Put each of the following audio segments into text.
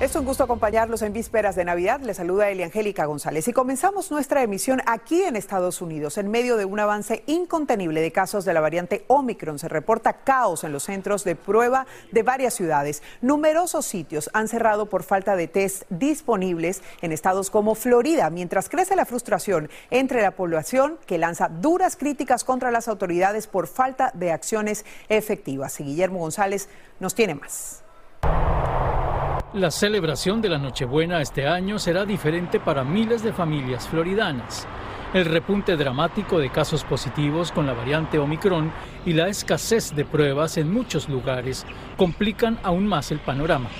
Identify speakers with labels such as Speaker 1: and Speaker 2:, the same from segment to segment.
Speaker 1: Es un gusto acompañarlos en vísperas de Navidad. Les saluda Eliangélica González y comenzamos nuestra emisión aquí en Estados Unidos. En medio de un avance incontenible de casos de la variante Omicron, se reporta caos en los centros de prueba de varias ciudades. Numerosos sitios han cerrado por falta de test disponibles en estados como Florida, mientras crece la frustración entre la población que lanza duras críticas contra las autoridades por falta de acciones efectivas. Y Guillermo González nos tiene más.
Speaker 2: La celebración de la Nochebuena este año será diferente para miles de familias floridanas. El repunte dramático de casos positivos con la variante Omicron y la escasez de pruebas en muchos lugares complican aún más el panorama.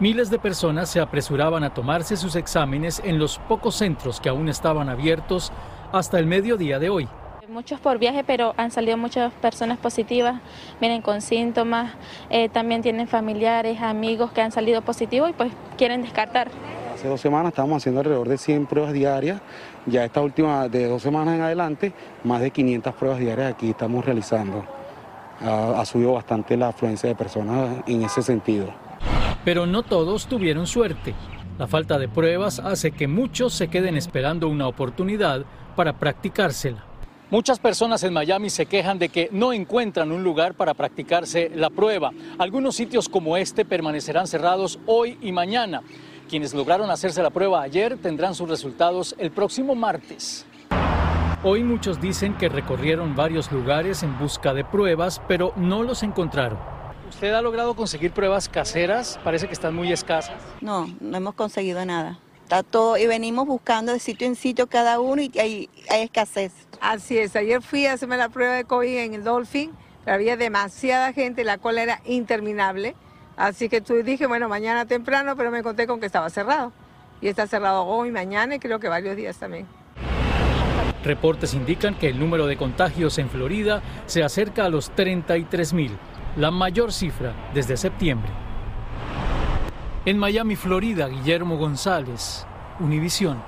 Speaker 2: Miles de personas se apresuraban a tomarse sus exámenes en los pocos centros que aún estaban abiertos hasta el mediodía de hoy.
Speaker 3: Muchos por viaje, pero han salido muchas personas positivas, vienen con síntomas, eh, también tienen familiares, amigos que han salido positivos y pues quieren descartar.
Speaker 4: Hace dos semanas estábamos haciendo alrededor de 100 pruebas diarias, ya esta última de dos semanas en adelante, más de 500 pruebas diarias aquí estamos realizando. Ha, ha subido bastante la afluencia de personas en ese sentido.
Speaker 2: Pero no todos tuvieron suerte. La falta de pruebas hace que muchos se queden esperando una oportunidad para practicársela. Muchas personas en Miami se quejan de que no encuentran un lugar para practicarse la prueba. Algunos sitios como este permanecerán cerrados hoy y mañana. Quienes lograron hacerse la prueba ayer tendrán sus resultados el próximo martes. Hoy muchos dicen que recorrieron varios lugares en busca de pruebas, pero no los encontraron. ¿Usted ha logrado conseguir pruebas caseras? Parece que están muy escasas.
Speaker 5: No, no hemos conseguido nada. Está todo y venimos buscando de sitio en sitio cada uno y hay, hay escasez.
Speaker 6: Así es, ayer fui a hacerme la prueba de COVID en el Dolphin, pero había demasiada gente, la cola era interminable. Así que tú dije, bueno, mañana temprano, pero me conté con que estaba cerrado. Y está cerrado hoy, mañana y creo que varios días también.
Speaker 2: Reportes indican que el número de contagios en Florida se acerca a los 33 mil, la mayor cifra desde septiembre. En Miami, Florida, Guillermo González, Univisión.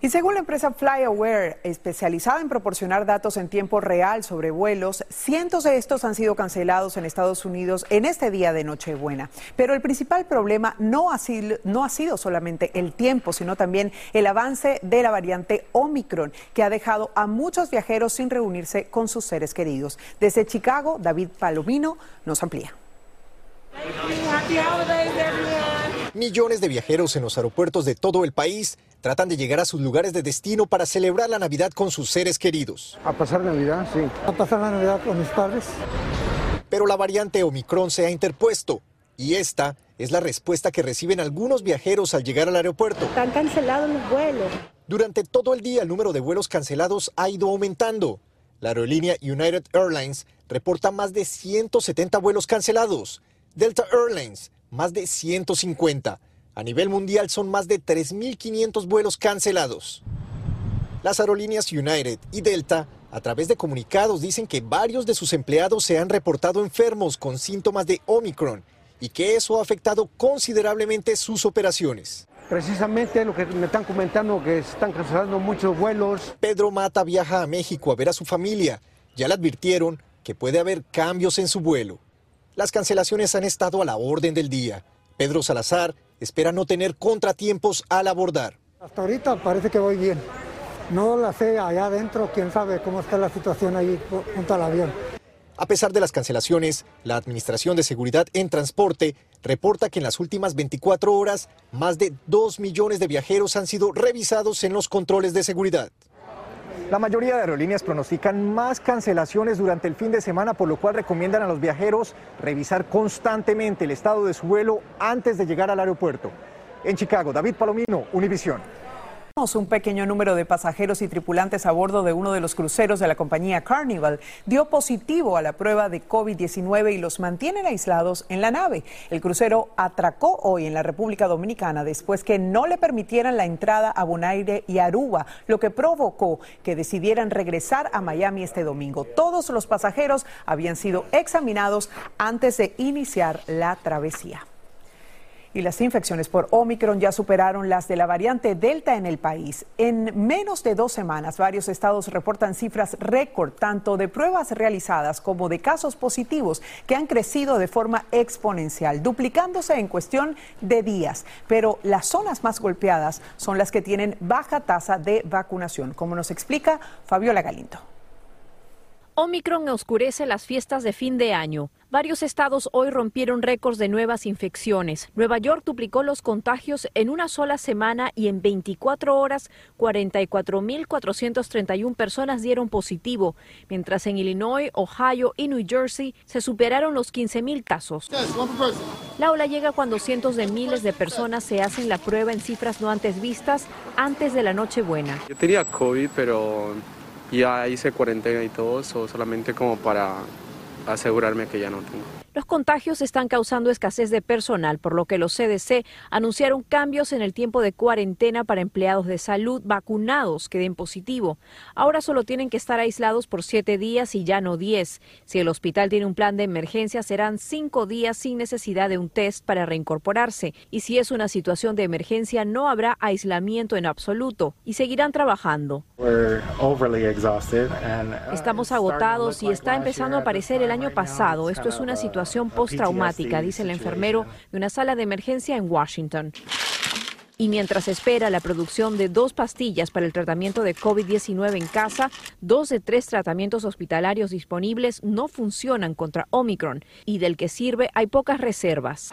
Speaker 1: Y según la empresa FlyAware, especializada en proporcionar datos en tiempo real sobre vuelos, cientos de estos han sido cancelados en Estados Unidos en este día de Nochebuena. Pero el principal problema no ha, sido, no ha sido solamente el tiempo, sino también el avance de la variante Omicron, que ha dejado a muchos viajeros sin reunirse con sus seres queridos. Desde Chicago, David Palomino nos amplía.
Speaker 7: Millones de viajeros en los aeropuertos de todo el país tratan de llegar a sus lugares de destino para celebrar la Navidad con sus seres queridos.
Speaker 8: A pasar Navidad, sí. A pasar la Navidad con mis padres.
Speaker 7: Pero la variante Omicron se ha interpuesto y esta es la respuesta que reciben algunos viajeros al llegar al aeropuerto.
Speaker 9: Están cancelados los vuelos.
Speaker 7: Durante todo el día el número de vuelos cancelados ha ido aumentando. La aerolínea United Airlines reporta más de 170 vuelos cancelados. Delta Airlines más de 150. A nivel mundial son más de 3.500 vuelos cancelados. Las aerolíneas United y Delta, a través de comunicados, dicen que varios de sus empleados se han reportado enfermos con síntomas de Omicron y que eso ha afectado considerablemente sus operaciones.
Speaker 8: Precisamente lo que me están comentando, que están cancelando muchos vuelos.
Speaker 7: Pedro Mata viaja a México a ver a su familia. Ya le advirtieron que puede haber cambios en su vuelo. Las cancelaciones han estado a la orden del día. Pedro Salazar espera no tener contratiempos al abordar.
Speaker 8: Hasta ahorita parece que voy bien. No la sé allá adentro, quién sabe cómo está la situación ahí junto al avión.
Speaker 7: A pesar de las cancelaciones, la Administración de Seguridad en Transporte reporta que en las últimas 24 horas más de 2 millones de viajeros han sido revisados en los controles de seguridad. La mayoría de aerolíneas pronostican más cancelaciones durante el fin de semana, por lo cual recomiendan a los viajeros revisar constantemente el estado de su vuelo antes de llegar al aeropuerto. En Chicago, David Palomino, Univisión.
Speaker 1: Un pequeño número de pasajeros y tripulantes a bordo de uno de los cruceros de la compañía Carnival dio positivo a la prueba de COVID-19 y los mantienen aislados en la nave. El crucero atracó hoy en la República Dominicana después que no le permitieran la entrada a Bonaire y Aruba, lo que provocó que decidieran regresar a Miami este domingo. Todos los pasajeros habían sido examinados antes de iniciar la travesía y las infecciones por Omicron ya superaron las de la variante Delta en el país. En menos de dos semanas, varios estados reportan cifras récord, tanto de pruebas realizadas como de casos positivos, que han crecido de forma exponencial, duplicándose en cuestión de días. Pero las zonas más golpeadas son las que tienen baja tasa de vacunación, como nos explica Fabiola Galindo.
Speaker 10: Omicron oscurece las fiestas de fin de año. Varios estados hoy rompieron récords de nuevas infecciones. Nueva York duplicó los contagios en una sola semana y en 24 horas 44.431 personas dieron positivo, mientras en Illinois, Ohio y New Jersey se superaron los 15.000 casos. La ola llega cuando cientos de miles de personas se hacen la prueba en cifras no antes vistas antes de la Nochebuena.
Speaker 11: Yo tenía COVID, pero ya hice cuarentena y todo eso, solamente como para asegurarme que ya no tengo.
Speaker 10: Los contagios están causando escasez de personal, por lo que los CDC anunciaron cambios en el tiempo de cuarentena para empleados de salud vacunados que den positivo. Ahora solo tienen que estar aislados por siete días y ya no diez. Si el hospital tiene un plan de emergencia, serán cinco días sin necesidad de un test para reincorporarse. Y si es una situación de emergencia, no habrá aislamiento en absoluto y seguirán trabajando. Estamos agotados y está empezando a aparecer el año pasado. Esto es una situación postraumática, dice el enfermero de una sala de emergencia en Washington. Y mientras espera la producción de dos pastillas para el tratamiento de COVID-19 en casa, dos de tres tratamientos hospitalarios disponibles no funcionan contra Omicron y del que sirve hay pocas reservas.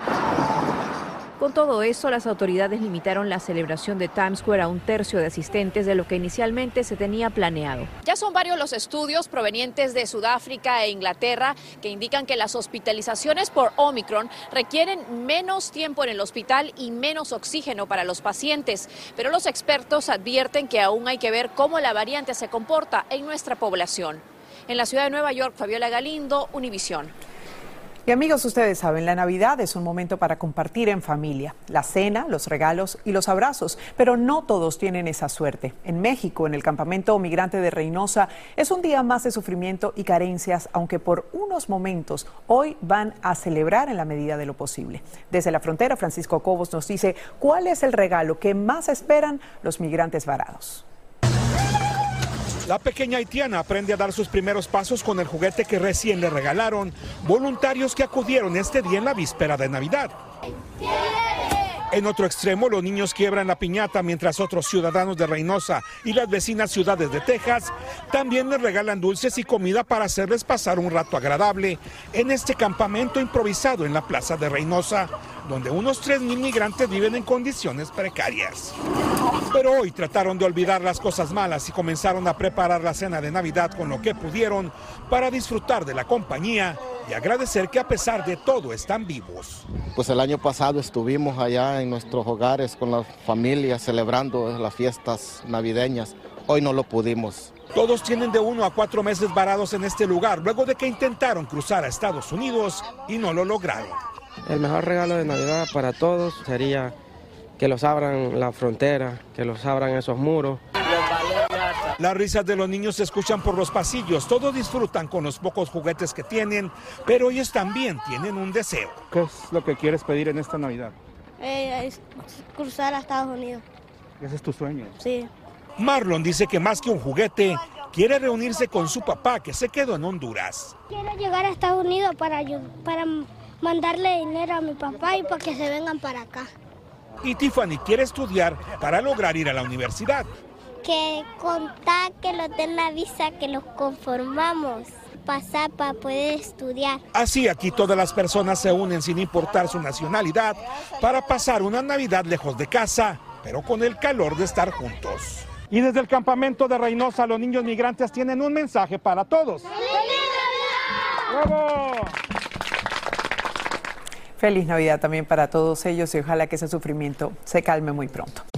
Speaker 10: Con todo eso, las autoridades limitaron la celebración de Times Square a un tercio de asistentes de lo que inicialmente se tenía planeado.
Speaker 12: Ya son varios los estudios provenientes de Sudáfrica e Inglaterra que indican que las hospitalizaciones por Omicron requieren menos tiempo en el hospital y menos oxígeno para los pacientes. Pero los expertos advierten que aún hay que ver cómo la variante se comporta en nuestra población. En la ciudad de Nueva York, Fabiola Galindo, Univisión.
Speaker 1: Y amigos, ustedes saben, la Navidad es un momento para compartir en familia, la cena, los regalos y los abrazos, pero no todos tienen esa suerte. En México, en el campamento migrante de Reynosa, es un día más de sufrimiento y carencias, aunque por unos momentos hoy van a celebrar en la medida de lo posible. Desde la frontera, Francisco Cobos nos dice cuál es el regalo que más esperan los migrantes varados.
Speaker 13: La pequeña haitiana aprende a dar sus primeros pasos con el juguete que recién le regalaron voluntarios que acudieron este día en la víspera de Navidad. En otro extremo, los niños quiebran la piñata mientras otros ciudadanos de Reynosa y las vecinas ciudades de Texas también les regalan dulces y comida para hacerles pasar un rato agradable en este campamento improvisado en la plaza de Reynosa, donde unos 3.000 migrantes viven en condiciones precarias. Pero hoy trataron de olvidar las cosas malas y comenzaron a preparar la cena de Navidad con lo que pudieron para disfrutar de la compañía y agradecer que a pesar de todo están vivos.
Speaker 14: Pues el año pasado estuvimos allá en nuestros hogares con las familias celebrando las fiestas navideñas. Hoy no lo pudimos.
Speaker 13: Todos tienen de uno a cuatro meses varados en este lugar luego de que intentaron cruzar a Estados Unidos y no lo lograron.
Speaker 15: El mejor regalo de Navidad para todos sería que los abran la frontera, que los abran esos muros.
Speaker 13: Las risas de los niños se escuchan por los pasillos, todos disfrutan con los pocos juguetes que tienen, pero ellos también tienen un deseo.
Speaker 16: ¿Qué es lo que quieres pedir en esta Navidad?
Speaker 9: Eh, cruzar a Estados Unidos.
Speaker 16: Ese es tu sueño.
Speaker 9: Sí.
Speaker 13: Marlon dice que más que un juguete, quiere reunirse con su papá que se quedó en Honduras.
Speaker 9: Quiero llegar a Estados Unidos para, para mandarle dinero a mi papá y para que se vengan para acá.
Speaker 13: Y Tiffany quiere estudiar para lograr ir a la universidad.
Speaker 9: Que contar que lo den la visa, que los conformamos, pasar para poder estudiar.
Speaker 13: Así aquí todas las personas se unen sin importar su nacionalidad para pasar una Navidad lejos de casa, pero con el calor de estar juntos.
Speaker 16: Y desde el campamento de Reynosa, los niños migrantes tienen un mensaje para todos.
Speaker 1: ¡Bravo! Feliz Navidad también para todos ellos y ojalá que ese sufrimiento se calme muy pronto.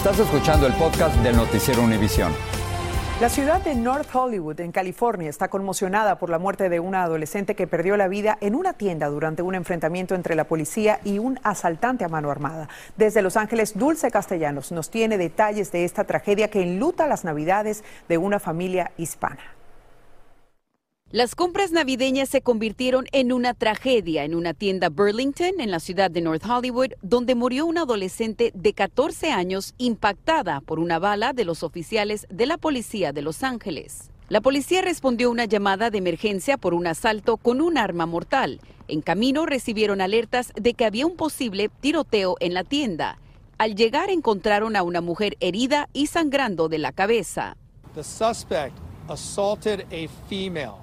Speaker 17: Estás escuchando el podcast del noticiero Univisión.
Speaker 1: La ciudad de North Hollywood, en California, está conmocionada por la muerte de una adolescente que perdió la vida en una tienda durante un enfrentamiento entre la policía y un asaltante a mano armada. Desde Los Ángeles, Dulce Castellanos nos tiene detalles de esta tragedia que enluta las navidades de una familia hispana.
Speaker 18: Las compras navideñas se convirtieron en una tragedia en una tienda Burlington en la ciudad de North Hollywood, donde murió una adolescente de 14 años impactada por una bala de los oficiales de la policía de Los Ángeles. La policía respondió una llamada de emergencia por un asalto con un arma mortal. En camino recibieron alertas de que había un posible tiroteo en la tienda. Al llegar encontraron a una mujer herida y sangrando de la cabeza.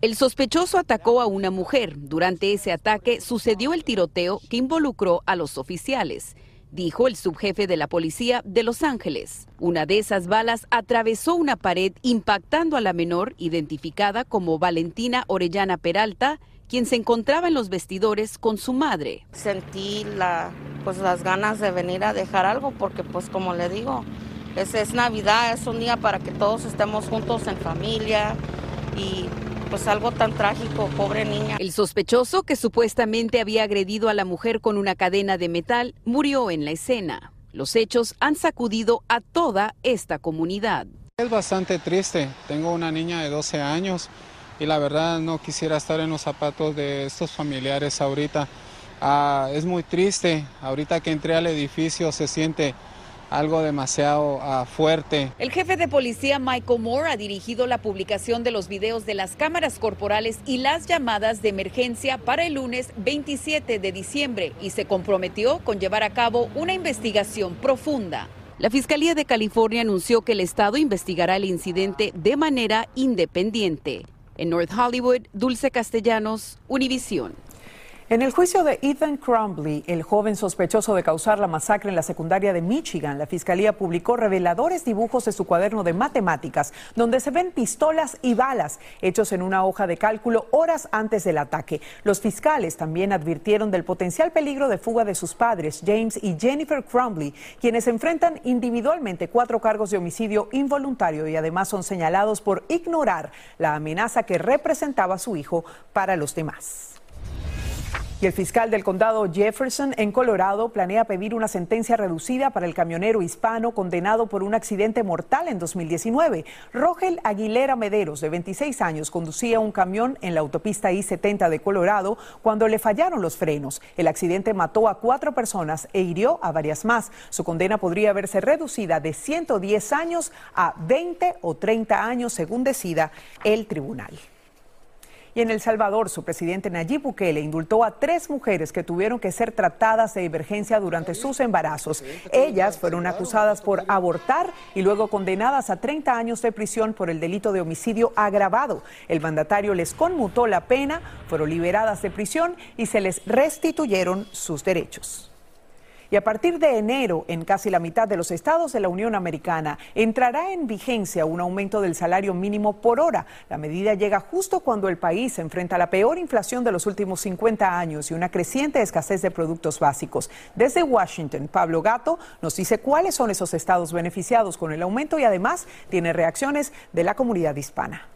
Speaker 18: El sospechoso atacó a una mujer. Durante ese ataque sucedió el tiroteo que involucró a los oficiales, dijo el subjefe de la policía de Los Ángeles. Una de esas balas atravesó una pared impactando a la menor identificada como Valentina Orellana Peralta, quien se encontraba en los vestidores con su madre.
Speaker 19: Sentí la, pues, las ganas de venir a dejar algo porque pues como le digo, es, es Navidad, es un día para que todos estemos juntos en familia y pues algo tan trágico, pobre niña.
Speaker 18: El sospechoso, que supuestamente había agredido a la mujer con una cadena de metal, murió en la escena. Los hechos han sacudido a toda esta comunidad.
Speaker 20: Es bastante triste. Tengo una niña de 12 años y la verdad no quisiera estar en los zapatos de estos familiares ahorita. Ah, es muy triste. Ahorita que entré al edificio se siente algo demasiado ah, fuerte.
Speaker 18: El jefe de policía Michael Moore ha dirigido la publicación de los videos de las cámaras corporales y las llamadas de emergencia para el lunes 27 de diciembre y se comprometió con llevar a cabo una investigación profunda. La Fiscalía de California anunció que el Estado investigará el incidente de manera independiente. En North Hollywood, Dulce Castellanos, Univisión.
Speaker 1: En el juicio de Ethan Crumbley, el joven sospechoso de causar la masacre en la secundaria de Michigan, la fiscalía publicó reveladores dibujos de su cuaderno de matemáticas, donde se ven pistolas y balas hechos en una hoja de cálculo horas antes del ataque. Los fiscales también advirtieron del potencial peligro de fuga de sus padres, James y Jennifer Crumbley, quienes enfrentan individualmente cuatro cargos de homicidio involuntario y además son señalados por ignorar la amenaza que representaba su hijo para los demás. Y el fiscal del condado Jefferson en Colorado planea pedir una sentencia reducida para el camionero hispano condenado por un accidente mortal en 2019. Rogel Aguilera Mederos, de 26 años, conducía un camión en la autopista I-70 de Colorado cuando le fallaron los frenos. El accidente mató a cuatro personas e hirió a varias más. Su condena podría verse reducida de 110 años a 20 o 30 años, según decida el tribunal. Y en El Salvador, su presidente Nayib Bukele indultó a tres mujeres que tuvieron que ser tratadas de emergencia durante sus embarazos. Ellas fueron acusadas por abortar y luego condenadas a 30 años de prisión por el delito de homicidio agravado. El mandatario les conmutó la pena, fueron liberadas de prisión y se les restituyeron sus derechos. Y a partir de enero, en casi la mitad de los estados de la Unión Americana, entrará en vigencia un aumento del salario mínimo por hora. La medida llega justo cuando el país se enfrenta la peor inflación de los últimos 50 años y una creciente escasez de productos básicos. Desde Washington, Pablo Gato nos dice cuáles son esos estados beneficiados con el aumento y además tiene reacciones de la comunidad hispana.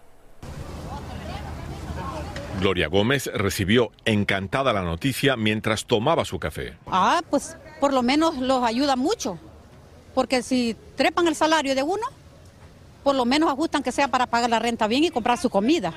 Speaker 21: Gloria Gómez recibió encantada la noticia mientras tomaba su café.
Speaker 22: Ah, pues por lo menos los ayuda mucho, porque si trepan el salario de uno, por lo menos ajustan que sea para pagar la renta bien y comprar su comida.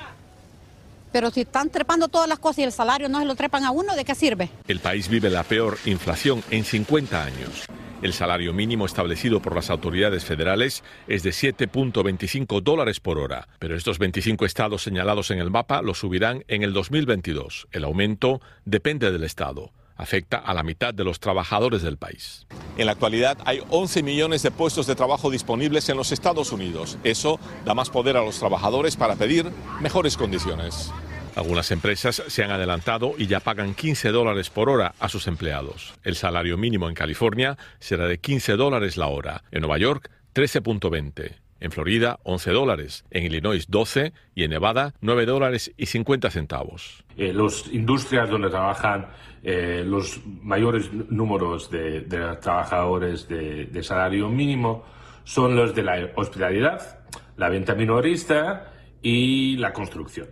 Speaker 22: Pero si están trepando todas las cosas y el salario no se lo trepan a uno, ¿de qué sirve?
Speaker 21: El país vive la peor inflación en 50 años. El salario mínimo establecido por las autoridades federales es de 7.25 dólares por hora, pero estos 25 estados señalados en el mapa lo subirán en el 2022. El aumento depende del estado afecta a la mitad de los trabajadores del país. En la actualidad hay 11 millones de puestos de trabajo disponibles en los Estados Unidos. Eso da más poder a los trabajadores para pedir mejores condiciones. Algunas empresas se han adelantado y ya pagan 15 dólares por hora a sus empleados. El salario mínimo en California será de 15 dólares la hora. En Nueva York, 13.20. En Florida, 11 dólares. En Illinois, 12. Y en Nevada, 9 dólares y 50 centavos.
Speaker 23: Eh, las industrias donde trabajan eh, los mayores números de, trabajadores de, de, salario mínimo son los de la hospitalidad, la venta minorista y la construcción.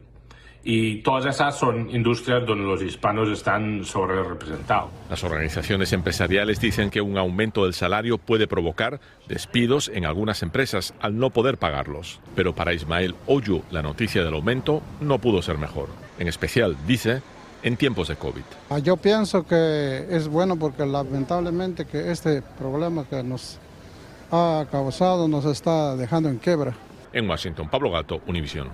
Speaker 23: Y todas esas son industrias donde los hispanos están sobre representados.
Speaker 21: Las organizaciones empresariales dicen que un aumento del salario puede provocar despidos en algunas empresas al no poder pagarlos. Pero para Ismael Oyu, la noticia del aumento no pudo ser mejor. En especial, dice, en tiempos de COVID.
Speaker 24: Ah, yo pienso que es bueno porque lamentablemente que este problema que nos ha causado nos está dejando en quiebra.
Speaker 21: En Washington, Pablo Gato, Univisión.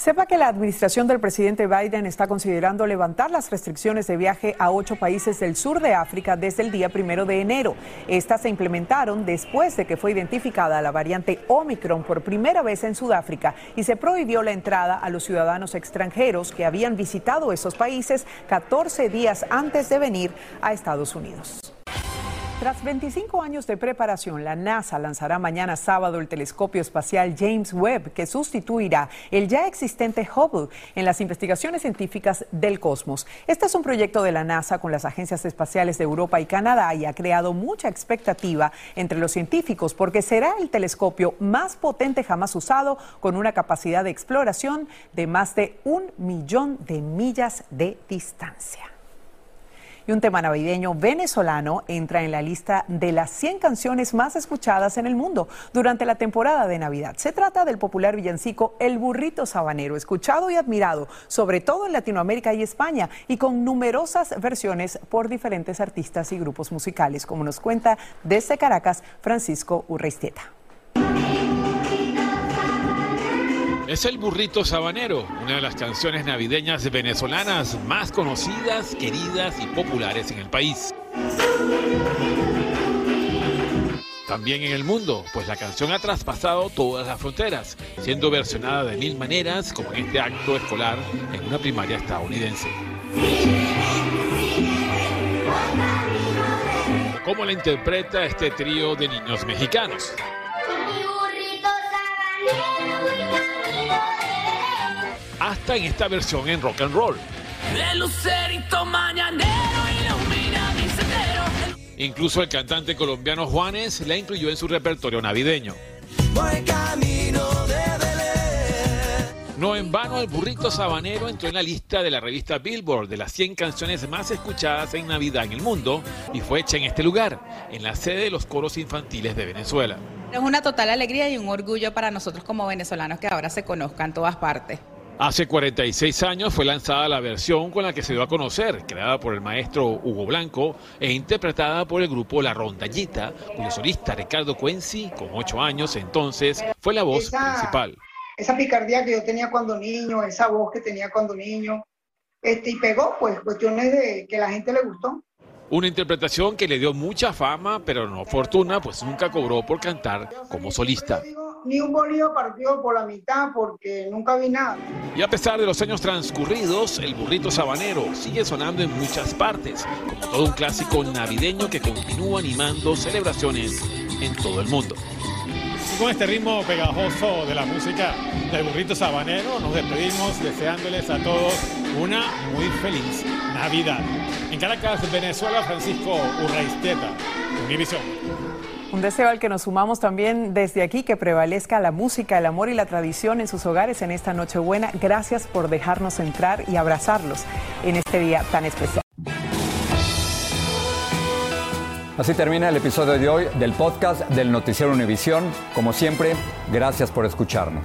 Speaker 1: Sepa que la administración del presidente Biden está considerando levantar las restricciones de viaje a ocho países del sur de África desde el día primero de enero. Estas se implementaron después de que fue identificada la variante Omicron por primera vez en Sudáfrica y se prohibió la entrada a los ciudadanos extranjeros que habían visitado esos países 14 días antes de venir a Estados Unidos. Tras 25 años de preparación, la NASA lanzará mañana sábado el telescopio espacial James Webb, que sustituirá el ya existente Hubble en las investigaciones científicas del cosmos. Este es un proyecto de la NASA con las agencias espaciales de Europa y Canadá y ha creado mucha expectativa entre los científicos porque será el telescopio más potente jamás usado con una capacidad de exploración de más de un millón de millas de distancia. Y un tema navideño venezolano entra en la lista de las 100 canciones más escuchadas en el mundo durante la temporada de Navidad. Se trata del popular villancico El Burrito Sabanero, escuchado y admirado, sobre todo en Latinoamérica y España, y con numerosas versiones por diferentes artistas y grupos musicales, como nos cuenta desde Caracas Francisco Urreistieta.
Speaker 25: Es el burrito sabanero, una de las canciones navideñas venezolanas más conocidas, queridas y populares en el país. También en el mundo, pues la canción ha traspasado todas las fronteras, siendo versionada de mil maneras, como en este acto escolar en una primaria estadounidense. ¿Cómo la interpreta este trío de niños mexicanos? Hasta en esta versión en rock and roll. Incluso el cantante colombiano Juanes la incluyó en su repertorio navideño. No en vano, el burrito sabanero entró en la lista de la revista Billboard de las 100 canciones más escuchadas en Navidad en el mundo y fue hecha en este lugar, en la sede de los coros infantiles de Venezuela.
Speaker 26: Es una total alegría y un orgullo para nosotros como venezolanos que ahora se conozcan en todas partes.
Speaker 25: Hace 46 años fue lanzada la versión con la que se dio a conocer, creada por el maestro Hugo Blanco e interpretada por el grupo La Rondallita, cuyo solista Ricardo Cuenci, con 8 años entonces, fue la voz principal
Speaker 27: esa picardía que yo tenía cuando niño, esa voz que tenía cuando niño, este, y pegó, pues, cuestiones de que la gente le gustó.
Speaker 25: Una interpretación que le dio mucha fama, pero no fortuna, pues nunca cobró por cantar como solista.
Speaker 27: Ni un bolillo partido por la mitad porque nunca vi nada.
Speaker 25: Y a pesar de los años transcurridos, el burrito sabanero sigue sonando en muchas partes, como todo un clásico navideño que continúa animando celebraciones en todo el mundo
Speaker 28: con este ritmo pegajoso de la música del burrito sabanero, nos despedimos deseándoles a todos una muy feliz Navidad. En Caracas, Venezuela, Francisco Urraisteta, Univisión.
Speaker 1: Un deseo al que nos sumamos también desde aquí, que prevalezca la música, el amor y la tradición en sus hogares en esta Nochebuena. Gracias por dejarnos entrar y abrazarlos en este día tan especial.
Speaker 17: Así termina el episodio de hoy del podcast del Noticiero Univisión. Como siempre, gracias por escucharnos.